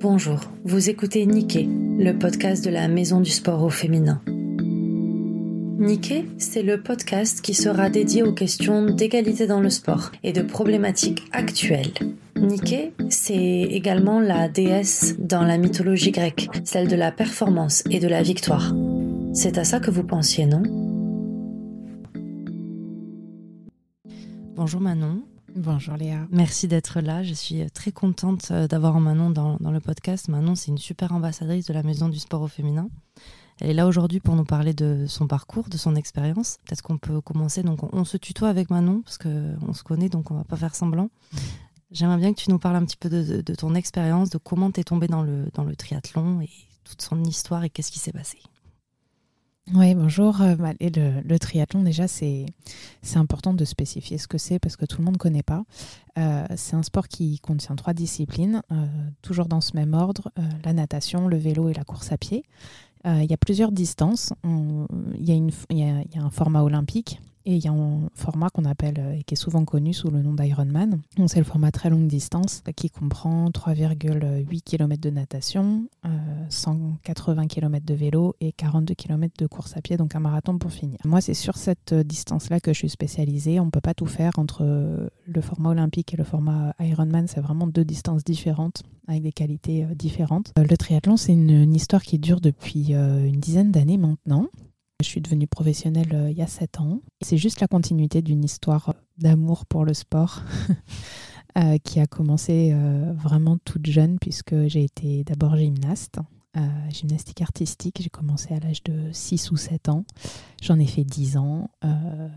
Bonjour, vous écoutez Niké, le podcast de la Maison du Sport au féminin. Niké, c'est le podcast qui sera dédié aux questions d'égalité dans le sport et de problématiques actuelles. Niké, c'est également la déesse dans la mythologie grecque, celle de la performance et de la victoire. C'est à ça que vous pensiez, non? Bonjour Manon. Bonjour Léa. Merci d'être là. Je suis très contente euh, d'avoir Manon dans, le podcast. Manon, c'est une super ambassadrice de la Maison du Sport au Féminin. Elle est là aujourd'hui pour nous parler de son parcours, de son expérience. Peut-être qu'on peut commencer. Donc, on, se tutoie avec Manon parce qu'on se connaît, donc on va pas faire semblant. J'aimerais bien que tu nous parles un petit peu de, ton expérience, de comment tu es tombée dans le triathlon et toute son histoire et qu'est-ce qui s'est passé. Oui, bonjour. Euh, bah, et le, triathlon, déjà, c'est important de spécifier ce que c'est parce que tout le monde ne connaît pas. Euh, c'est un sport qui contient trois disciplines, euh, toujours dans ce même ordre, la natation, le vélo et la course à pied. il y a plusieurs distances. Il y, y, a un format olympique et il y a un format qu'on appelle, euh, et qui est souvent connu sous le nom d'Ironman. C'est le format très longue distance qui comprend 3,8 km de natation, 180 euh, km de vélo et 42 km de course à pied, donc un marathon pour finir. Moi, c'est sur cette euh, distance-là que je suis spécialisée. On ne peut pas tout faire entre le format olympique et le format Ironman. C'est vraiment deux distances différentes avec des qualités différentes. Le triathlon, c'est une, histoire qui dure depuis une dizaine d'années maintenant. Je suis devenue professionnelle euh, il y a 7 ans. C'est juste la continuité d'une histoire euh, d'amour pour le sport euh, qui a commencé vraiment toute jeune puisque j'ai été d'abord gymnaste. gymnastique artistique, j'ai commencé à l'âge de 6 ou 7 ans. J'en ai fait 10 ans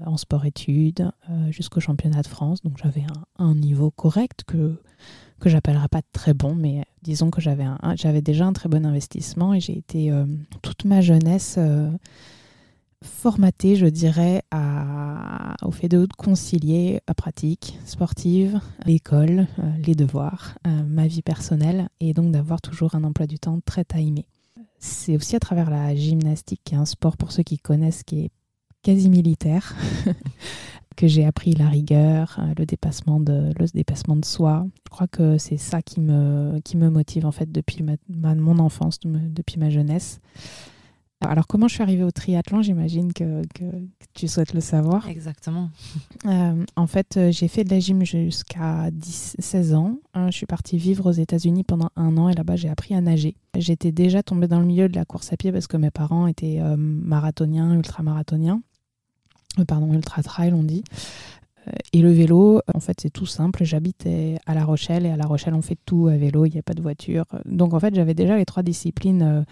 en sport-études jusqu'au championnat de France. Donc j'avais un, niveau correct que, que j'appellerais pas très bon, mais disons que j'avais, j'avais déjà un très bon investissement et j'ai été toute ma jeunesse formaté, je dirais, au fait de concilier la pratique sportive, l'école, euh, les devoirs, euh, ma vie personnelle, et donc d'avoir toujours un emploi du temps très timé. C'est aussi à travers la gymnastique, qui est un sport pour ceux qui connaissent, qui est quasi militaire, que j'ai appris la rigueur, euh, le dépassement de, soi. Je crois que c'est ça qui me motive en fait depuis mon enfance, depuis ma jeunesse. Alors, comment je suis arrivée au triathlon J'imagine que, tu souhaites le savoir. Exactement. Euh, en fait, euh, j'ai fait de la gym jusqu'à 16 ans. Euh, je suis partie vivre aux États-Unis pendant un an et là-bas, j'ai appris à nager. J'étais déjà tombée dans le milieu de la course à pied parce que mes parents étaient marathoniens, ultramarathoniens. pardon, ultra-trail, on dit. Et le vélo, en fait, c'est tout simple. J'habitais à La Rochelle et à La Rochelle, on fait tout à vélo, il n'y a pas de voiture. Donc, en fait, j'avais déjà les trois disciplines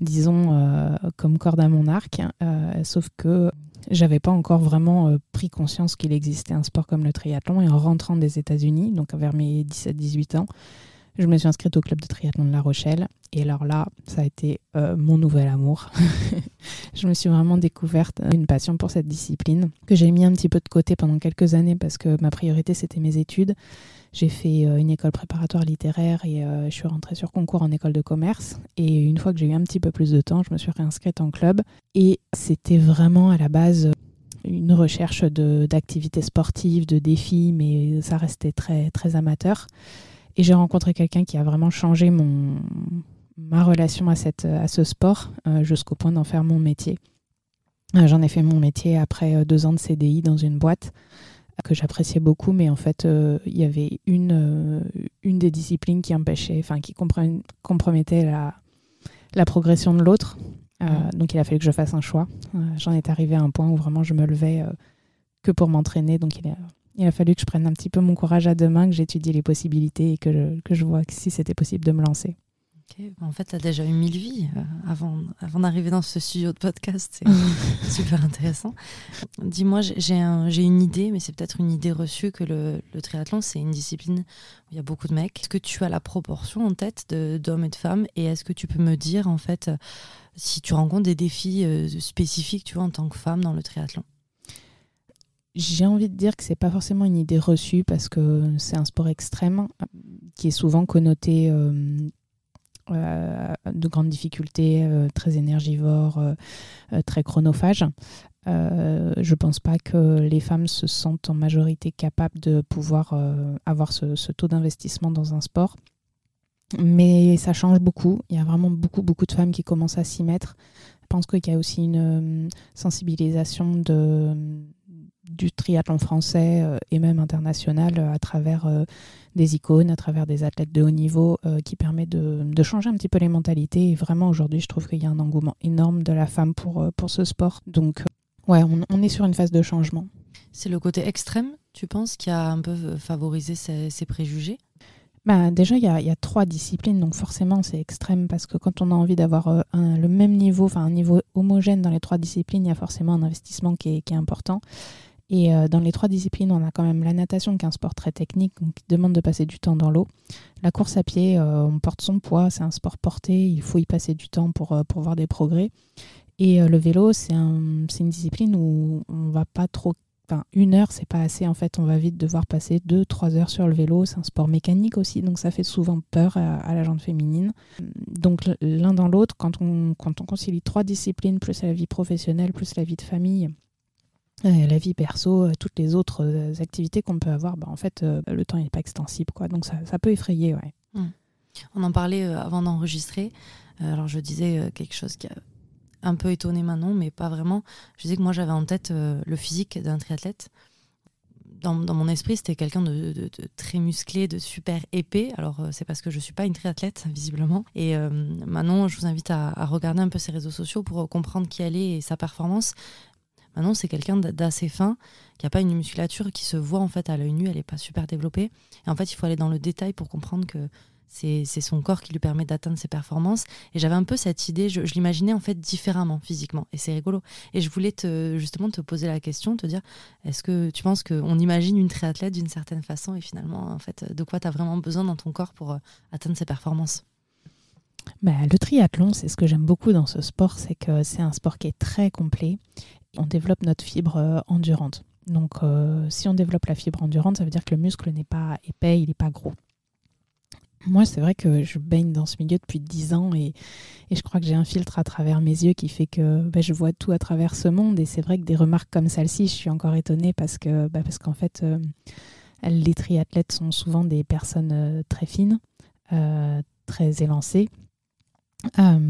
disons, euh, comme corde à mon arc, euh, sauf que j'avais pas encore vraiment euh, pris conscience qu'il existait un sport comme le triathlon. Et en rentrant des États-Unis, donc vers mes 17-18 ans, je me suis inscrite au club de triathlon de La Rochelle. Et alors là, ça a été mon nouvel amour. je me suis vraiment découverte une passion pour cette discipline que j'ai mis un petit peu de côté pendant quelques années parce que ma priorité, c'était mes études. J'ai fait euh, une école préparatoire littéraire et euh, je suis rentrée sur concours en école de commerce. Et une fois que j'ai eu un petit peu plus de temps, je me suis réinscrite en club. Et c'était vraiment à la base une recherche d'activités sportives, de défis, mais ça restait très, très amateur. Et j'ai rencontré quelqu'un qui a vraiment changé mon, ma relation à, cette, à ce sport euh, jusqu'au point d'en faire mon métier. J'en ai fait mon métier après deux ans de CDI dans une boîte que j'appréciais beaucoup, mais en fait, euh, il y avait une, euh, une des disciplines qui empêchait, enfin, qui compromettait la, la progression de l'autre. Euh, mmh. Donc, il a fallu que je fasse un choix. J'en étais arrivée à un point où vraiment je me levais que pour m'entraîner. Donc, il a, il a fallu que je prenne un petit peu mon courage à deux mains, que j'étudie les possibilités et que je, que je vois si c'était possible de me lancer. En fait, tu as déjà eu mille vies euh, avant, avant d'arriver dans ce studio de podcast. C'est super intéressant. Dis-moi, j'ai un, une idée, mais c'est peut-être une idée reçue que le, le triathlon, c'est une discipline où il y a beaucoup de mecs. Est-ce que tu as la proportion en tête d'hommes et de femmes? Et est-ce que tu peux me dire, en fait, si tu rencontres des défis euh, spécifiques, tu vois, en tant que femme dans le triathlon? J'ai envie de dire que c'est pas forcément une idée reçue parce que c'est un sport extrême qui est souvent connoté euh, euh, de grandes difficultés, euh, très énergivores, euh, très chronophages. je pense pas que les femmes se sentent en majorité capables de pouvoir avoir ce, taux d'investissement dans un sport. Mais ça change beaucoup. Il y a vraiment beaucoup, beaucoup de femmes qui commencent à s'y mettre. Je pense qu'il y a aussi une sensibilisation de, du triathlon français et même international à travers des icônes, à travers des athlètes de haut niveau qui permet de, de, changer un petit peu les mentalités. Et vraiment, aujourd'hui, je trouve qu'il y a un engouement énorme de la femme pour, pour ce sport. Donc, ouais, on, on est sur une phase de changement. C'est le côté extrême, tu penses, qui a un peu favorisé ces, préjugés? Bah, déjà, il y, a, trois disciplines, donc forcément c'est extrême parce que quand on a envie d'avoir euh, le même niveau, enfin un niveau homogène dans les trois disciplines, il y a forcément un investissement qui est, important. Et euh, dans les trois disciplines, on a quand même la natation qui est un sport très technique, donc qui demande de passer du temps dans l'eau. La course à pied, euh, on porte son poids, c'est un sport porté, il faut y passer du temps pour, pour voir des progrès. Et le vélo, c'est un, une discipline où on va pas trop une heure, c'est pas assez. En fait, on va vite devoir passer deux, trois heures sur le vélo. C'est un sport mécanique aussi, donc ça fait souvent peur à, la jante féminine. Donc l'un dans l'autre, quand on, quand on concilie trois disciplines, plus la vie professionnelle, plus la vie de famille, euh, la vie perso, euh, toutes les autres euh, activités qu'on peut avoir, bah, en fait, le temps n'est pas extensible. Quoi. Donc ça, ça peut effrayer. Mmh. On en parlait avant d'enregistrer. alors je disais quelque chose qui a un peu étonné maintenant, mais pas vraiment. Je disais que moi, j'avais en tête euh, le physique d'un triathlète. Dans, mon esprit, c'était quelqu'un de, très musclé, de super épais. Alors, euh, c'est parce que je ne suis pas une triathlète, visiblement. Et euh, maintenant, je vous invite à, regarder un peu ses réseaux sociaux pour comprendre qui elle est et sa performance. Maintenant, c'est quelqu'un d'assez fin, qui n'a pas une musculature qui se voit en fait à l'œil nu, elle n'est pas super développée. Et en fait, il faut aller dans le détail pour comprendre que c'est son corps qui lui permet d'atteindre ses performances. Et j'avais un peu cette idée, je, l'imaginais en fait différemment physiquement. Et c'est rigolo. Et je voulais te, justement te poser la question, te dire, est-ce que tu penses qu'on imagine une triathlète d'une certaine façon et finalement, en fait, de quoi tu as vraiment besoin dans ton corps pour euh, atteindre ses performances? Bah, le triathlon, c'est ce que j'aime beaucoup dans ce sport, c'est que c'est un sport qui est très complet. On développe notre fibre euh, endurante. Donc, euh, si on développe la fibre endurante, ça veut dire que le muscle n'est pas épais, il n'est pas gros. Moi, c'est vrai que je baigne dans ce milieu depuis 10 ans et, je crois que j'ai un filtre à travers mes yeux qui fait que bah, je vois tout à travers ce monde. Et c'est vrai que des remarques comme celle-ci, je suis encore étonnée parce que bah, qu'en fait, euh, les triathlètes sont souvent des personnes très fines, très élancées,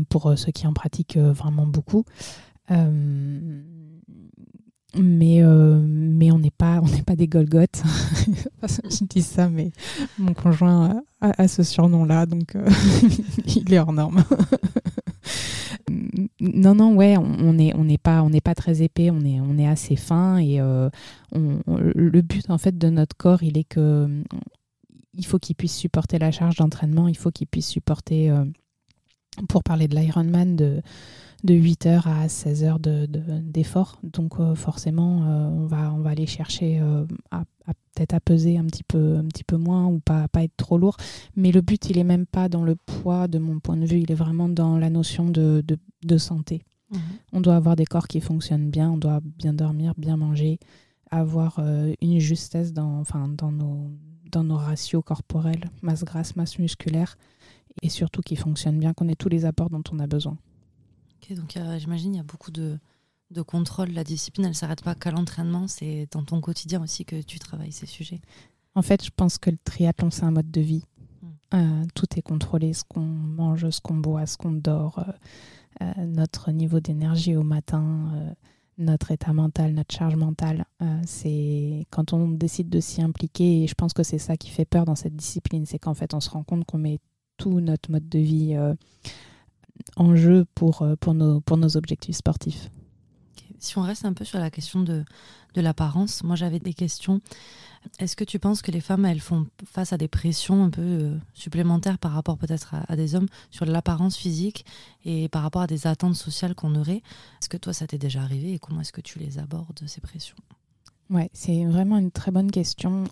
pour ceux qui en pratiquent vraiment beaucoup mais euh, mais on n'est pas on pas des Golgoth je dis ça mais mon conjoint a, ce surnom là donc euh, il est hors norme. Non non ouais on n'est on pas pas très épais on est on est assez fin et euh, le but en fait de notre corps il est que il faut qu'il puisse supporter la charge d'entraînement il faut qu'il puisse supporter pour parler de l'Ironman de de 8 heures à 16 heures d'effort. De, Donc euh, forcément, euh, on, va, on va aller chercher euh, à, peut-être à peser un petit peu, un petit peu moins ou pas, pas être trop lourd. Mais le but, il est même pas dans le poids de mon point de vue, il est vraiment dans la notion de, de, santé. Mhm. On doit avoir des corps qui fonctionnent bien, on doit bien dormir, bien manger, avoir une justesse dans, enfin, dans, nos, dans nos ratios corporels, masse grasse, masse musculaire, et surtout qui fonctionnent bien, qu'on ait tous les apports dont on a besoin donc j'imagine il y a beaucoup de, de contrôle. La discipline, elle ne s'arrête pas qu'à l'entraînement, c'est dans ton quotidien aussi que tu travailles ces sujets. En fait, je pense que le triathlon, c'est un mode de vie. Hmm. Euh, tout est contrôlé, ce qu'on mange, ce qu'on boit, ce qu'on dort, euh, euh, notre niveau d'énergie au matin, notre état mental, notre charge mentale. c'est quand on décide de s'y impliquer, et je pense que c'est ça qui fait peur dans cette discipline, c'est qu'en fait, on se rend compte qu'on met tout notre mode de vie en jeu pour, euh, pour, nos, pour nos objectifs sportifs. Si on reste un peu sur la question de, de l'apparence, moi j'avais des questions. Est-ce que tu penses que les femmes, elles font face à des pressions un peu euh, supplémentaires par rapport peut-être à, des hommes sur l'apparence physique et par rapport à des attentes sociales qu'on aurait? Est-ce que toi, ça t'est déjà arrivé et comment est-ce que tu les abordes, ces pressions? Ouais, c'est vraiment une très bonne question.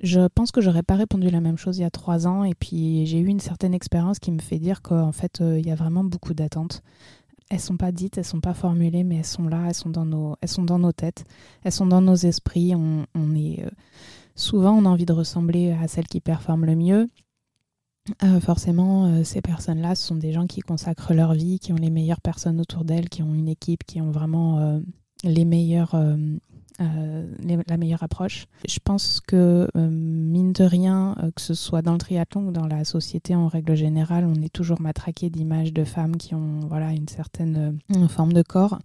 Je pense que j'aurais pas répondu la même chose il y a trois ans et puis j'ai eu une certaine expérience qui me fait dire qu'en fait euh, il y a vraiment beaucoup d'attentes. Elles sont pas dites, elles sont pas formulées, mais elles sont là, elles sont dans nos, elles sont dans nos têtes, elles sont dans nos esprits. On, est euh, souvent on a envie de ressembler à celle qui performe le mieux. Euh, forcément, ces personnes-là, ce sont des gens qui consacrent leur vie, qui ont les meilleures personnes autour d'elles, qui ont une équipe, qui ont vraiment les meilleurs la meilleure approche. Je pense que, mine de rien, que ce soit dans le triathlon ou dans la société en règle générale, on est toujours matraqué d'images de femmes qui ont voilà, une certaine forme de corps.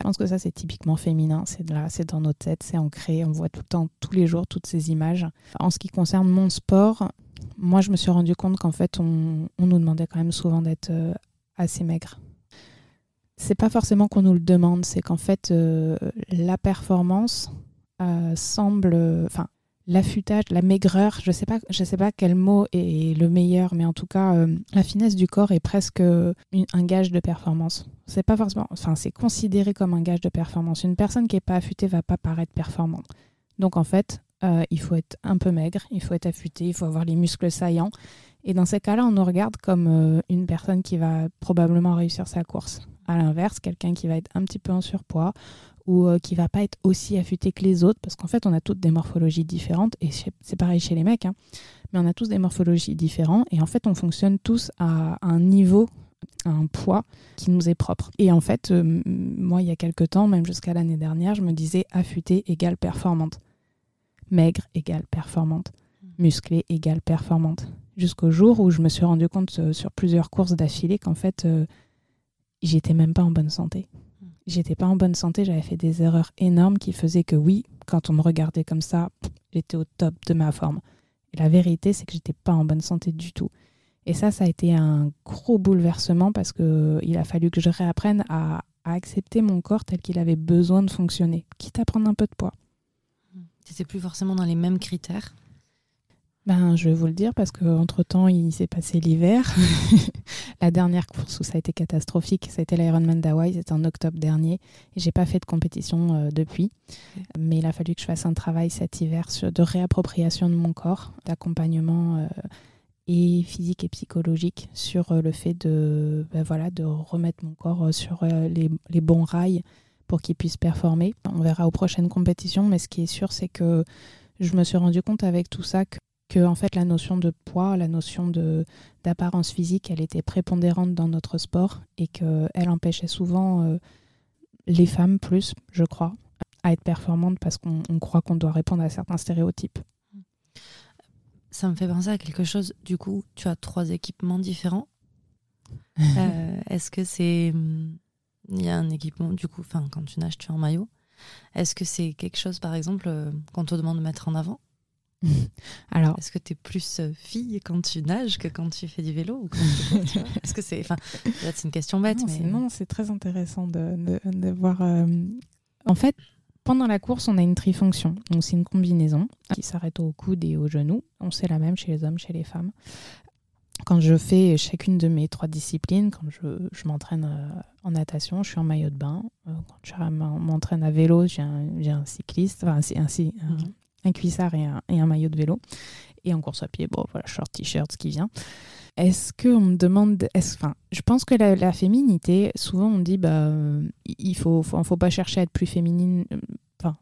Je pense que ça, c'est typiquement féminin. C'est là, c'est dans nos têtes, c'est ancré. On voit tout le temps, tous les jours, toutes ces images. En ce qui concerne mon sport, moi, je me suis rendu compte qu'en fait, on, nous demandait quand même souvent d'être euh, assez maigre. C'est pas forcément qu'on nous le demande, c'est qu'en fait, euh, la performance euh, semble. Enfin, l'affûtage, la maigreur, je sais pas, je sais pas quel mot est le meilleur, mais en tout cas, euh, la finesse du corps est presque un gage de performance. C'est pas forcément, enfin, c'est considéré comme un gage de performance. Une personne qui est pas affûtée va pas paraître performante. Donc en fait, il faut être un peu maigre, il faut être affûté, il faut avoir les muscles saillants. Et dans ces cas-là, on nous regarde comme une personne qui va probablement réussir sa course. À l'inverse, quelqu'un qui va être un petit peu en surpoids ou euh, qui va pas être aussi affûté que les autres, parce qu'en fait, on a toutes des morphologies différentes, et c'est pareil chez les mecs, hein, mais on a tous des morphologies différentes, et en fait, on fonctionne tous à un niveau, à un poids qui nous est propre. Et en fait, euh, moi, il y a quelques temps, même jusqu'à l'année dernière, je me disais affûté égale performante, maigre égale performante, musclé égale performante. Jusqu'au jour où je me suis rendu compte euh, sur plusieurs courses d'affilée qu'en fait, j'étais même pas en bonne santé j'étais pas en bonne santé, j'avais fait des erreurs énormes qui faisaient que oui, quand on me regardait comme ça, j'étais au top de ma forme. Et la vérité, c'est que j'étais pas en bonne santé du tout. Et ça, ça a été un gros bouleversement parce que il a fallu que je réapprenne à, à accepter mon corps tel qu'il avait besoin de fonctionner, quitte à prendre un peu de poids. C'était plus forcément dans les mêmes critères? Ben, je vais vous le dire parce qu'entre-temps, il s'est passé l'hiver. la dernière course où ça a été catastrophique, ça a été l'Ironman d'Hawaï, c'était en octobre dernier. Et j'ai pas fait de compétition euh, depuis. Mais il a fallu que je fasse un travail cet hiver de réappropriation de mon corps, d'accompagnement euh, et physique et psychologique sur euh, le fait de, ben voilà, de remettre mon corps sur les, les bons rails pour qu'il puisse performer. On verra aux prochaines compétitions, mais ce qui est sûr, c'est que je me suis rendu compte avec tout ça que que en fait la notion de poids, la notion de d'apparence physique, elle était prépondérante dans notre sport et qu'elle empêchait souvent euh, les femmes plus, je crois, à être performantes parce qu'on croit qu'on doit répondre à certains stéréotypes. Ça me fait penser à quelque chose. Du coup, tu as trois équipements différents. Euh, est-ce que c'est il y a un équipement du coup, enfin quand tu nages, tu es en maillot. Est-ce que c'est quelque chose, par exemple, euh, qu'on te demande de mettre en avant? Alors, est-ce que tu es plus euh, fille quand tu nages que quand tu fais du vélo Est-ce que c'est, enfin, c'est une question bête, non, mais non, c'est très intéressant de, de, voir. Euh, en fait, pendant la course, on a une trifonction. Donc, c'est une combinaison qui s'arrête au coude et au genou. On sait la même chez les hommes, chez les femmes. Quand je fais chacune de mes trois disciplines, quand je, je m'entraîne euh, en natation, je suis en maillot de bain. Quand je m'entraîne à vélo, j'ai un, un, cycliste, enfin, un, un, mhm un cuissard et un, maillot de vélo. Et en course à pied, bon, voilà, short, t-shirt, ce qui vient. Est-ce qu'on me demande. Enfin, je pense que la, féminité, souvent on dit, bah, il faut, faut, pas chercher à être plus féminine. Enfin,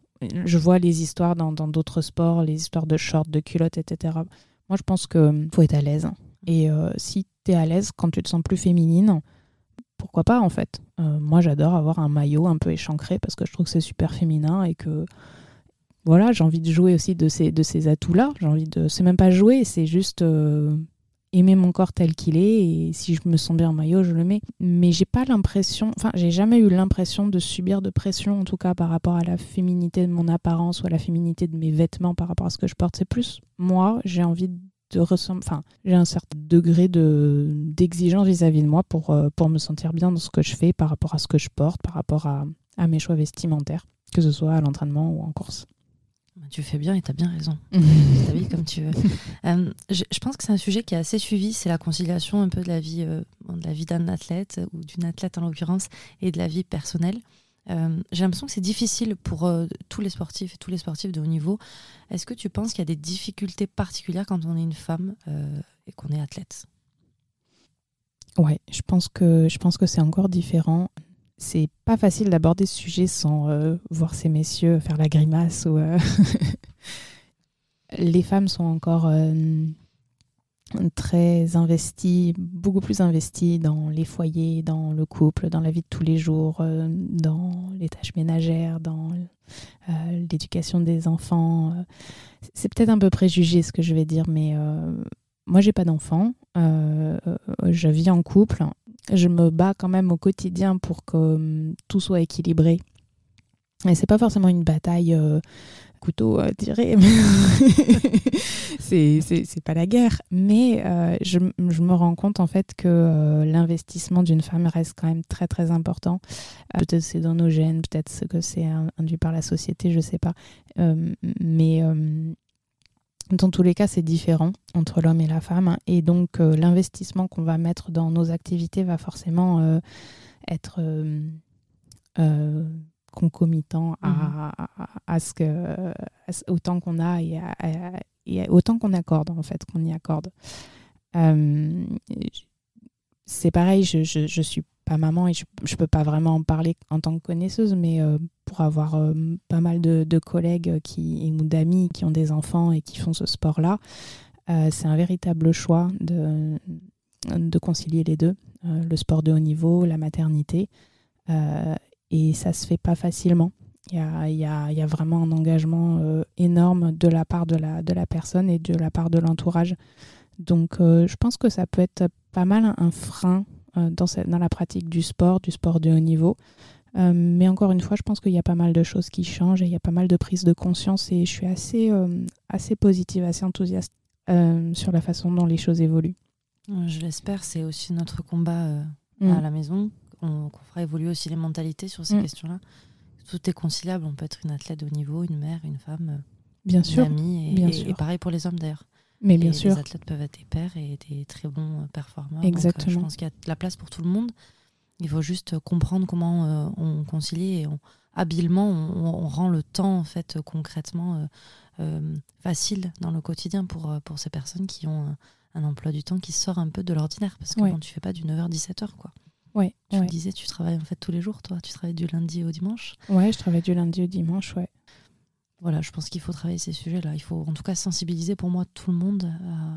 je vois les histoires dans d'autres sports, les histoires de shorts, de culottes, etc. Moi, je pense qu'il faut être à l'aise. Et euh, si tu es à l'aise quand tu te sens plus féminine, pourquoi pas en fait euh, Moi, j'adore avoir un maillot un peu échancré parce que je trouve que c'est super féminin et que voilà, j'ai envie de jouer aussi de ces, atouts-là. J'ai envie de. C'est même pas jouer, c'est juste euh, aimer mon corps tel qu'il est. Et si je me sens bien en maillot, je le mets. Mais j'ai pas l'impression. Enfin, j'ai jamais eu l'impression de subir de pression, en tout cas par rapport à la féminité de mon apparence ou à la féminité de mes vêtements par rapport à ce que je porte. C'est plus moi, j'ai envie de ressembler. Enfin, j'ai un certain degré de d'exigence vis-à-vis de moi pour, euh, pour me sentir bien dans ce que je fais par rapport à ce que je porte, par rapport à, à mes choix vestimentaires, que ce soit à l'entraînement ou en course. Bah, tu fais bien et tu as bien raison. ta vie comme tu veux. Euh, je, pense que c'est un sujet qui est assez suivi, c'est la conciliation un peu de la vie, euh, de la vie d'un athlète ou d'une athlète en l'occurrence et de la vie personnelle. Euh, j'ai l'impression que c'est difficile pour tous les sportifs et tous les sportifs de haut niveau. Est-ce que tu penses qu'il y a des difficultés particulières quand on est une femme et qu'on est athlète? Ouais, je pense que je pense que c'est encore différent c'est pas facile d'aborder ce sujet sans euh, voir ces messieurs faire la grimace euh, les femmes sont encore euh, très investi, beaucoup plus investi dans les foyers, dans le couple, dans la vie de tous les jours, dans les tâches ménagères, dans l'éducation des enfants. C'est peut-être un peu préjugé ce que je vais dire, mais moi j'ai pas d'enfants, je vis en couple, je me bats quand même au quotidien pour que hum, tout soit équilibré. Et c'est pas forcément une bataille couteau à tirer. c'est pas la guerre. Mais euh, je, je, me rends compte en fait que euh, l'investissement d'une femme reste quand même très très important. Euh, peut-être c'est dans nos gènes, peut-être que c'est induit par la société, je sais pas. mais dans tous les cas, c'est différent entre l'homme et la femme. Et donc, l'investissement qu'on va mettre dans nos activités va forcément être concomitant à, mhm. à, ce que autant qu'on a et, et autant qu'on accorde en fait qu'on y accorde euh, c'est pareil je, je, je, suis pas maman et je, je peux pas vraiment en parler en tant que connaisseuse mais euh, pour avoir euh, pas mal de, de, collègues qui ou d'amis qui ont des enfants et qui font ce sport là c'est un véritable choix de, de concilier les deux le sport de haut niveau la maternité et ça se fait pas facilement. Il y a, y, a, y a, vraiment un engagement euh, énorme de la part de la, de la personne et de la part de l'entourage. Donc euh, je pense que ça peut être pas mal un frein euh, dans, dans, la pratique du sport, du sport de haut niveau. mais encore une fois, je pense qu'il y a pas mal de choses qui changent et il y a pas mal de prise de conscience et je suis assez, assez positive, assez enthousiaste sur la façon dont les choses évoluent. Je l'espère, c'est aussi notre combat à mm. la maison qu'on fera évoluer aussi les mentalités sur ces mm. questions-là. Tout est conciliable. On peut être une athlète de haut niveau, une mère, une femme, euh, bien une amie, et, bien et, pareil pour les hommes d'ailleurs. Mais bien sûr. Les athlètes peuvent être des pères et des très bons euh, performeurs. Exactement. Donc, je pense qu'il y a de la place pour tout le monde. Il faut juste comprendre comment euh, on concilie et habilement on, rend le temps en fait concrètement facile dans le quotidien pour, pour ces personnes qui ont un, emploi du temps qui sort un peu de l'ordinaire parce que quand tu fais pas du 9h-17h quoi. Ouais, tu me disais, tu travailles en fait tous les jours, toi Tu travailles du lundi au dimanche Ouais, je travaille du lundi au dimanche, ouais. Voilà, je pense qu'il faut travailler ces sujets-là. Il faut en tout cas sensibiliser pour moi tout le monde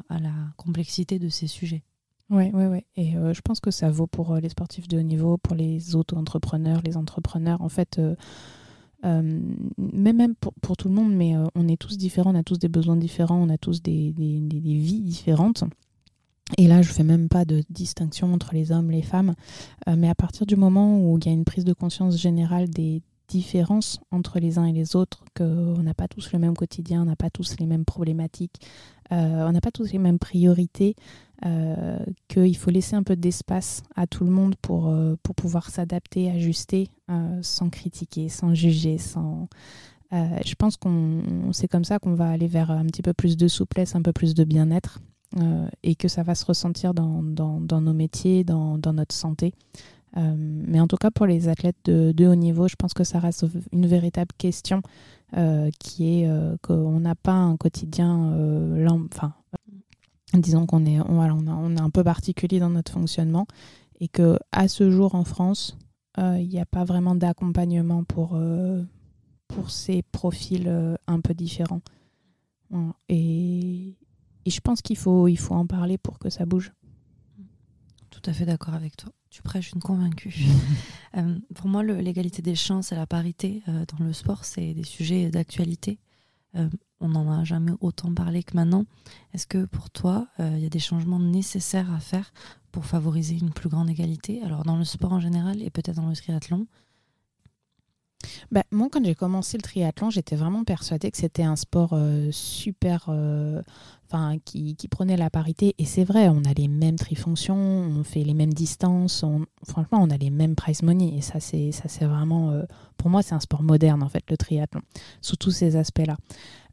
à, la complexité de ces sujets. Ouais, ouais, ouais. Et euh, je pense que ça vaut pour euh, les sportifs de haut niveau, pour les auto-entrepreneurs, les entrepreneurs. En fait, euh, même, pour, tout le monde, mais on est tous différents, on a tous des besoins différents, on a tous des, des, des, vies différentes. Et là, je ne fais même pas de distinction entre les hommes, les femmes. Euh, mais à partir du moment où il y a une prise de conscience générale des différences entre les uns et les autres, qu'on n'a pas tous le même quotidien, on n'a pas tous les mêmes problématiques, euh, on n'a pas tous les mêmes priorités, euh, qu'il faut laisser un peu d'espace à tout le monde pour, pour pouvoir s'adapter, ajuster, sans critiquer, sans juger, sans... je pense qu'on c'est comme ça qu'on va aller vers un petit peu plus de souplesse, un peu plus de bien-être euh, et que ça va se ressentir dans, dans, dans nos métiers, dans, dans notre santé. Euh, mais en tout cas, pour les athlètes de, haut niveau, je pense que ça reste une véritable question euh, qui est qu'on n'a pas un quotidien, enfin, disons qu'on est, on est un peu particulier dans notre fonctionnement et que à ce jour en France, il n'y a pas vraiment d'accompagnement pour, pour ces profils un peu différents. Et, et je pense qu'il faut, il faut en parler pour que ça bouge. Tout à fait d'accord avec toi. Tu prêches une convaincue. euh, pour moi, l'égalité des chances et la parité euh, dans le sport, c'est des sujets d'actualité. Euh, on n'en a jamais autant parlé que maintenant. Est-ce que pour toi, il y a des changements nécessaires à faire pour favoriser une plus grande égalité? Alors dans le sport en général et peut-être dans le triathlon, bah, moi, quand j'ai commencé le triathlon, j'étais vraiment persuadée que c'était un sport euh, super, euh, enfin, qui, qui, prenait la parité. Et c'est vrai, on a les mêmes trifonctions, on fait les mêmes distances, on, franchement, on a les mêmes prize money. Et ça, c'est, vraiment, euh, pour moi, c'est un sport moderne, en fait, le triathlon, sous tous ces aspects-là.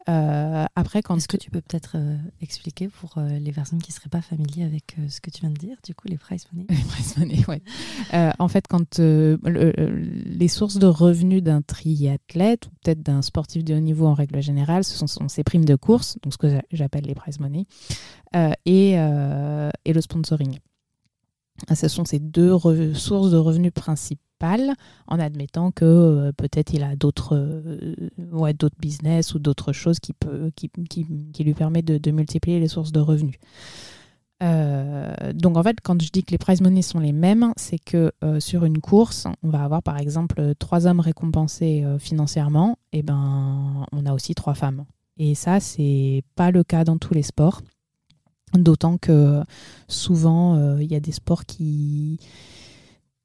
Euh, après, quand est-ce que tu peux peut-être euh, expliquer pour euh, les personnes qui seraient pas familières avec ce que tu viens de dire, du coup, les price money? Les price money, ouais. en fait, quand les sources de revenus d'un triathlète ou peut-être d'un sportif de haut niveau en règle générale, ce sont, ces primes de course, donc ce que j'appelle les price money, et, et le sponsoring. Ce sont ces deux sources de revenus principales en admettant que euh, peut-être il a d'autres euh, ouais, business ou d'autres choses qui, peut, qui, qui, qui, lui permettent de, multiplier les sources de revenus. donc en fait, quand je dis que les prize money sont les mêmes, c'est que sur une course, on va avoir par exemple trois hommes récompensés financièrement, et ben on a aussi trois femmes. Et ça, c'est pas le cas dans tous les sports. D'autant que souvent, il y a des sports qui,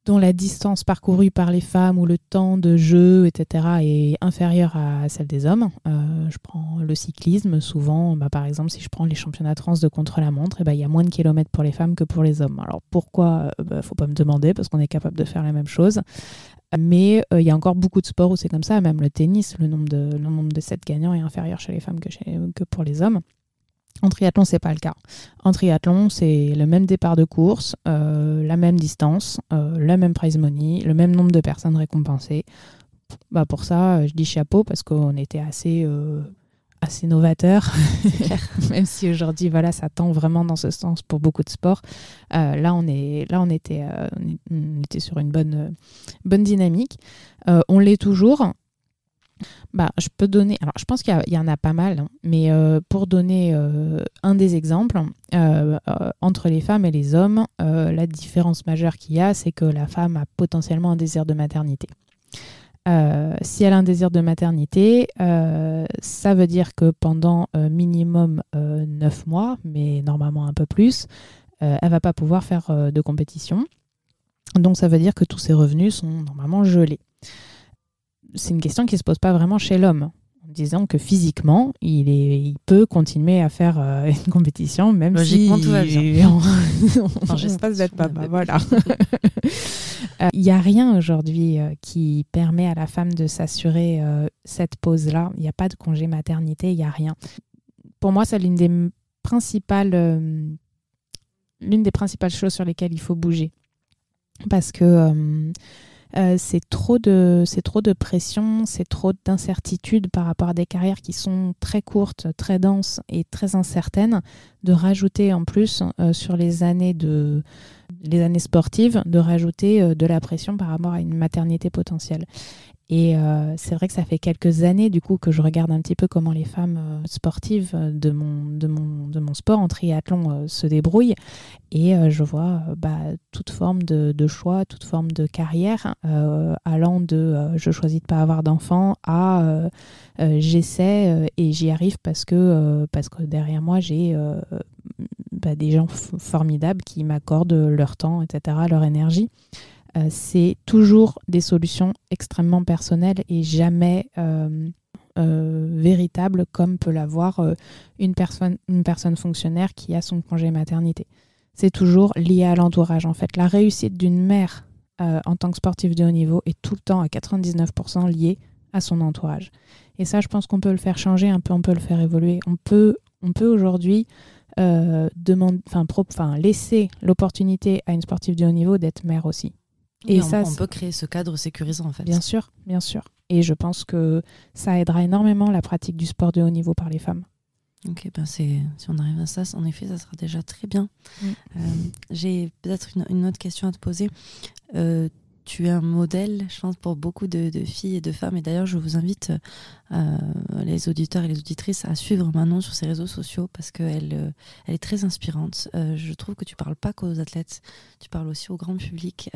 dont la distance parcourue par les femmes ou le temps de jeu, etc., est inférieure à celle des hommes. Euh, je prends le cyclisme, souvent, bah, par exemple, si je prends les championnats trans de contre-la-montre, eh ben, il y a moins de kilomètres pour les femmes que pour les hommes. Alors pourquoi? Euh, bah, faut pas me demander, parce qu'on est capable de faire la même chose. Mais euh, il y a encore beaucoup de sports où c'est comme ça, même le tennis, le nombre de, le sets gagnants est inférieur chez les femmes que pour les hommes. En triathlon, c'est pas le cas. En triathlon, c'est le même départ de course, euh, la même distance, euh, la même prize money, le même nombre de personnes récompensées. Bah pour ça, je dis chapeau parce qu'on était assez, euh, assez novateur. même si aujourd'hui, voilà, ça tend vraiment dans ce sens pour beaucoup de sports. là, on est, là, on était, on était sur une bonne, bonne dynamique. on l'est toujours bah, je peux donner. Alors, je pense qu'il y, en a pas mal, hein, mais euh, pour donner euh, un des exemples, euh, entre les femmes et les hommes, la différence majeure qu'il y a, c'est que la femme a potentiellement un désir de maternité. si elle a un désir de maternité, ça veut dire que pendant minimum 9 mois, mais normalement un peu plus, elle va pas pouvoir faire de compétition. Donc ça veut dire que tous ses revenus sont normalement gelés c'est une question qui ne se pose pas vraiment chez l'homme. En disant que physiquement, il, est, il peut continuer à faire euh, une compétition, même Logiquement, si tout va bien. on, on, d'être papa. Voilà. Euh, il n'y a rien aujourd'hui euh, qui permet à la femme de s'assurer cette pause-là. Il n'y a pas de congé maternité, il n'y a rien. Pour moi, c'est l'une des principales l'une des principales choses sur lesquelles il faut bouger. Parce que euh, c'est trop de pression, c'est trop d'incertitude par rapport à des carrières qui sont très courtes, très denses et très incertaines. De rajouter en plus euh, sur les années de les années sportives, de rajouter euh, de la pression par rapport à une maternité potentielle. Et euh, c'est vrai que ça fait quelques années du coup que je regarde un petit peu comment les femmes euh, sportives de mon, de, mon, de mon sport en triathlon euh, se débrouillent. Et je vois bah, toute forme de, de, choix, toute forme de carrière, allant de je choisis de pas avoir d'enfant à j'essaie et j'y arrive parce que, parce que derrière moi j'ai bah, des gens formidables qui m'accordent leur temps, etc., leur énergie. Euh, c'est toujours des solutions extrêmement personnelles et jamais euh, euh, véritables comme peut l'avoir une, personne, une personne fonctionnaire qui a son congé maternité. C'est toujours lié à l'entourage. En fait, la réussite d'une mère en tant que sportive de haut niveau est tout le temps à 99% liée à son entourage. Et ça, je pense qu'on peut le faire changer un peu, on peut le faire évoluer. On peut, on peut aujourd'hui euh, laisser l'opportunité à une sportive de haut niveau d'être mère aussi. Et ça, on, peut créer ce cadre sécurisant en fait. Bien sûr, bien sûr. Et je pense que ça aidera énormément la pratique du sport de haut niveau par les femmes. Ok, ben si on arrive à ça, en effet, ça sera déjà très bien. Euh, j'ai peut-être une, autre question à te poser. Euh, tu es un modèle, je pense, pour beaucoup de, filles et de femmes. Et d'ailleurs, je vous invite, euh, les auditeurs et les auditrices, à suivre Manon sur ses réseaux sociaux parce qu'elle euh, elle est très inspirante. Euh, je trouve que tu parles pas qu'aux athlètes, tu parles aussi au grand public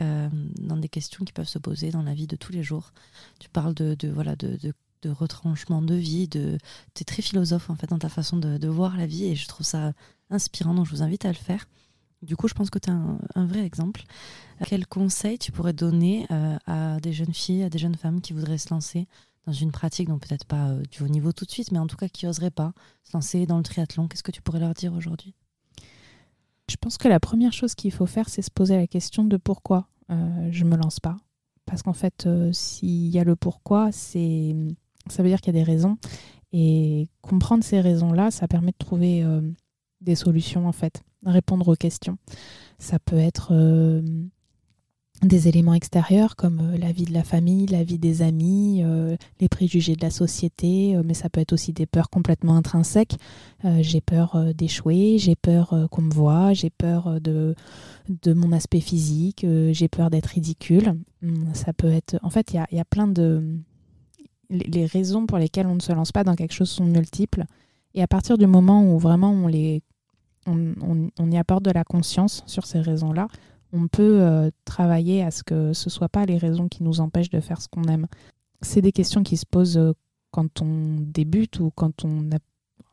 dans des questions qui peuvent se poser dans la vie de tous les jours. Tu parles de, voilà, de, de retranchement de vie, de... tu es très philosophe en fait dans ta façon de, de, voir la vie et je trouve ça inspirant, donc je vous invite à le faire. Du coup, je pense que tu es un, vrai exemple. Quel conseil tu pourrais donner euh, à des jeunes filles, à des jeunes femmes qui voudraient se lancer dans une pratique, donc peut-être pas euh, du haut niveau tout de suite, mais en tout cas qui n'oseraient pas se lancer dans le triathlon? Qu'est-ce que tu pourrais leur dire aujourd'hui? Je pense que la première chose qu'il faut faire, c'est se poser la question de pourquoi euh, je me lance pas. Parce qu'en fait, s'il y a le pourquoi, c'est ça veut dire qu'il y a des raisons. Et comprendre ces raisons-là, ça permet de trouver des solutions en fait répondre aux questions. Ça peut être euh, des éléments extérieurs comme euh, la vie de la famille, la vie des amis, euh, les préjugés de la société, mais ça peut être aussi des peurs complètement intrinsèques. j'ai peur d'échouer, j'ai peur qu'on me voit, j'ai peur de, de mon aspect physique, j'ai peur d'être ridicule. Hum, ça peut être... En fait, il y a, y a, plein de... Les raisons pour lesquelles on ne se lance pas dans quelque chose sont multiples. Et à partir du moment où vraiment on les on, y apporte de la conscience sur ces raisons-là, on peut euh, travailler à ce que ce ne soit pas les raisons qui nous empêchent de faire ce qu'on aime. C'est des questions qui se posent euh, quand on débute ou quand on est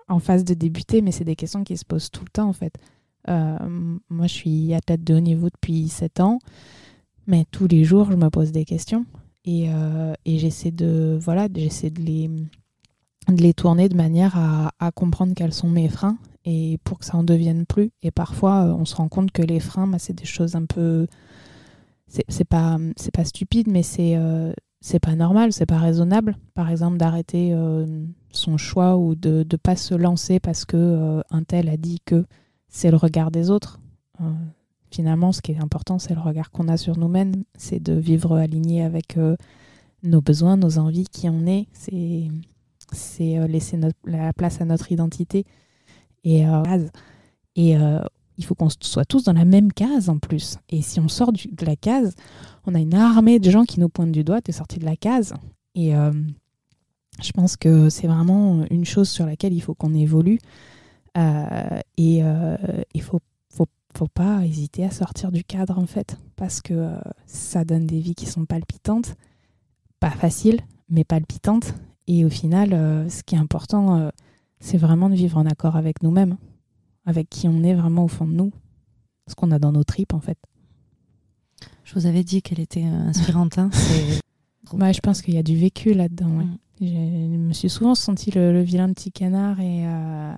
en phase de débuter, mais c'est des questions qui se posent tout le temps en fait. Euh, moi, je suis athlète de haut niveau depuis 7 ans, mais tous les jours, je me pose des questions et, j'essaie de, voilà, de les, de les tourner de manière à, à comprendre quels sont mes freins et pour que ça en devienne plus. Et parfois, euh, on se rend compte que les freins, bah, c'est des choses un peu. C'est pas, pas stupide, mais c'est euh, pas normal, c'est pas raisonnable. Par exemple, d'arrêter euh, son choix ou de ne pas se lancer parce que un tel a dit que c'est le regard des autres. finalement, ce qui est important, c'est le regard qu'on a sur nous-mêmes, c'est de vivre aligné avec nos besoins, nos envies, qui on est. C'est laisser la place à notre identité et, euh, euh, il faut qu'on soit tous dans la même case en plus. Et si on sort de la case, on a une armée de gens qui nous pointent du doigt, t'es sorti de la case. Et euh, je pense que c'est vraiment une chose sur laquelle il faut qu'on évolue. et il faut, faut, faut, pas hésiter à sortir du cadre en fait, parce que ça donne des vies qui sont palpitantes, pas faciles, mais palpitantes. Et au final, ce qui est important c'est vraiment de vivre en accord avec nous-mêmes, avec qui on est vraiment au fond de nous, ce qu'on a dans nos tripes en fait. Je vous avais dit qu'elle était euh, inspirante. Hein, je pense qu'il y a du vécu là-dedans. Mm. Je me suis souvent senti le, vilain petit canard et, euh,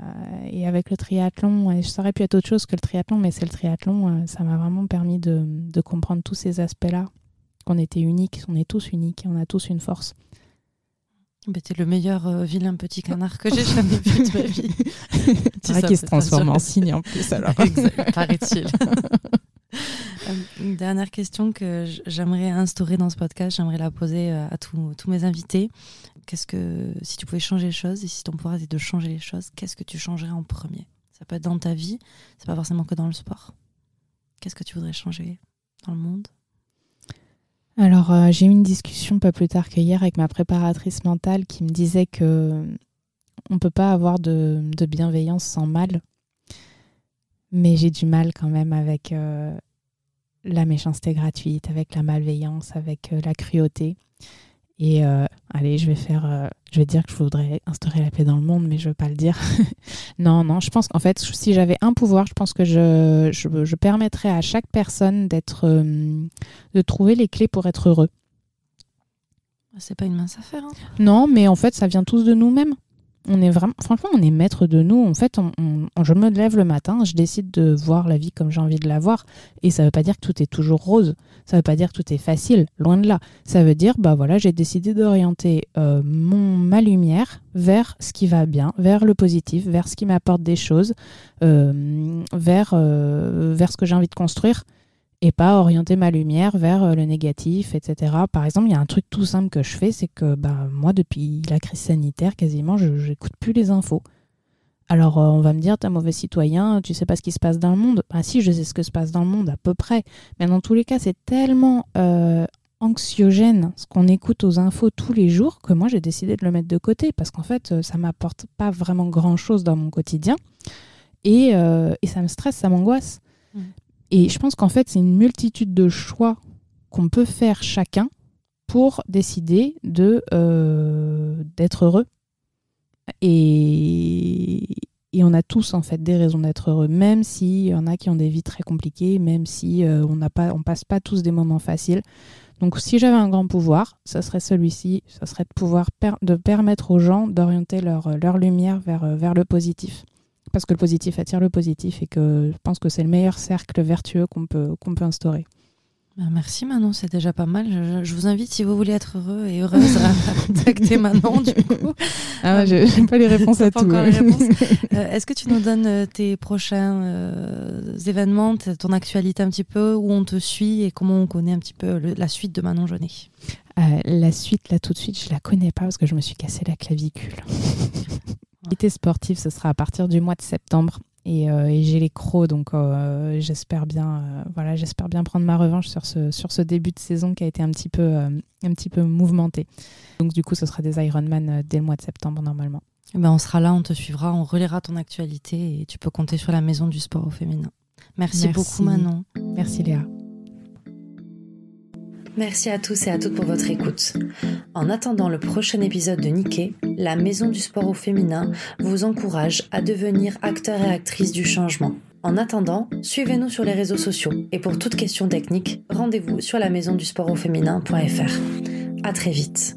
et, avec le triathlon, et je saurais pu être autre chose que le triathlon, mais c'est le triathlon, euh, ça m'a vraiment permis de, de comprendre tous ces aspects-là, qu'on était uniques, on est tous uniques, on a tous une force. Bah, t'es le meilleur euh, vilain petit canard que j'ai jamais vu de ma vie. C'est vrai qu'il se transforme en cygne en plus alors. paraît-il. Euh, une dernière question que j'aimerais instaurer dans ce podcast, j'aimerais la poser euh, à tous mes invités. Qu'est-ce que, si tu pouvais changer les choses, et si ton pouvoir était de changer les choses, qu'est-ce que tu changerais en premier? Ça peut être dans ta vie, c'est pas forcément que dans le sport. Qu'est-ce que tu voudrais changer dans le monde? Alors, euh, j'ai eu une discussion pas plus tard qu'hier avec ma préparatrice mentale qui me disait que on ne peut pas avoir de, bienveillance sans mal. Mais j'ai du mal quand même avec euh, la méchanceté gratuite, avec la malveillance, avec euh, la cruauté. Et euh, allez, je vais faire, euh, je vais dire que je voudrais instaurer la paix dans le monde, mais je veux pas le dire. non, non, je pense qu'en fait, si j'avais un pouvoir, je pense que je, je, permettrais à chaque personne d'être, euh, de trouver les clés pour être heureux. C'est pas une mince affaire. Hein. Non, mais en fait, ça vient tous de nous-mêmes on est vraiment, franchement, on est maître de nous. En fait, je me lève le matin, je décide de voir la vie comme j'ai envie de la voir. Et ça ne veut pas dire que tout est toujours rose. Ça ne veut pas dire que tout est facile. Loin de là. Ça veut dire, bah voilà, j'ai décidé d'orienter euh, ma lumière vers ce qui va bien, vers le positif, vers ce qui m'apporte des choses, euh, vers euh, vers ce que j'ai envie de construire et pas orienter ma lumière vers euh, le négatif, etc. Par exemple, il y a un truc tout simple que je fais, c'est que bah, moi, depuis la crise sanitaire, quasiment, je n'écoute plus les infos. Alors, euh, on va me dire, t'es un mauvais citoyen, tu sais pas ce qui se passe dans le monde. Bah si, je sais ce que se passe dans le monde, à peu près. Mais dans tous les cas, c'est tellement euh, anxiogène ce qu'on écoute aux infos tous les jours que moi, j'ai décidé de le mettre de côté parce qu'en fait, ça m'apporte pas vraiment grand-chose dans mon quotidien. Et, et, ça me stresse, ça m'angoisse. Mmh. Et je pense qu'en fait, c'est une multitude de choix qu'on peut faire chacun pour décider de euh, d'être heureux. Et, on a tous en fait des raisons d'être heureux, même s'il y en a qui ont des vies très compliquées, même si euh, on n'a pas, on passe pas tous des moments faciles. Donc, si j'avais un grand pouvoir, ce serait celui-ci, ce serait de pouvoir permettre aux gens d'orienter leur, leur lumière vers, vers le positif parce que le positif attire le positif et que je pense que c'est le meilleur cercle vertueux qu'on peut, qu'on peut instaurer. Bah, merci Manon, c'est déjà pas mal. Je, vous invite, si vous voulez être heureux et heureuse, à, contacter Manon du coup. Ah, je n'ai pas les réponses à tout. Euh, est-ce que tu nous donnes euh, tes prochains euh, événements, ton actualité un petit peu, où on te suit et comment on connaît un petit peu la suite de Manon Jeunet La suite, là tout de suite, je la connais pas parce que je me suis cassé la clavicule. L'activité sportive, ce sera à partir du mois de septembre. Et, euh, j'ai les crocs, donc euh, j'espère bien, euh, voilà, j'espère bien prendre ma revanche sur ce, sur ce début de saison qui a été un petit peu, un petit peu mouvementé. Donc du coup, ce sera des Ironman dès le mois de septembre normalement. Eh ben, on sera là, on te suivra, on relaiera ton actualité et tu peux compter sur la Maison du Sport au Féminin. Merci, Merci. beaucoup Manon. Merci Léa. Merci à tous et à toutes pour votre écoute. En attendant le prochain épisode de Nikkei, la Maison du Sport au Féminin vous encourage à devenir acteur et actrice du changement. En attendant, suivez-nous sur les réseaux sociaux et pour toute question technique, rendez-vous sur la maison du sport au féminin.fr. À très vite.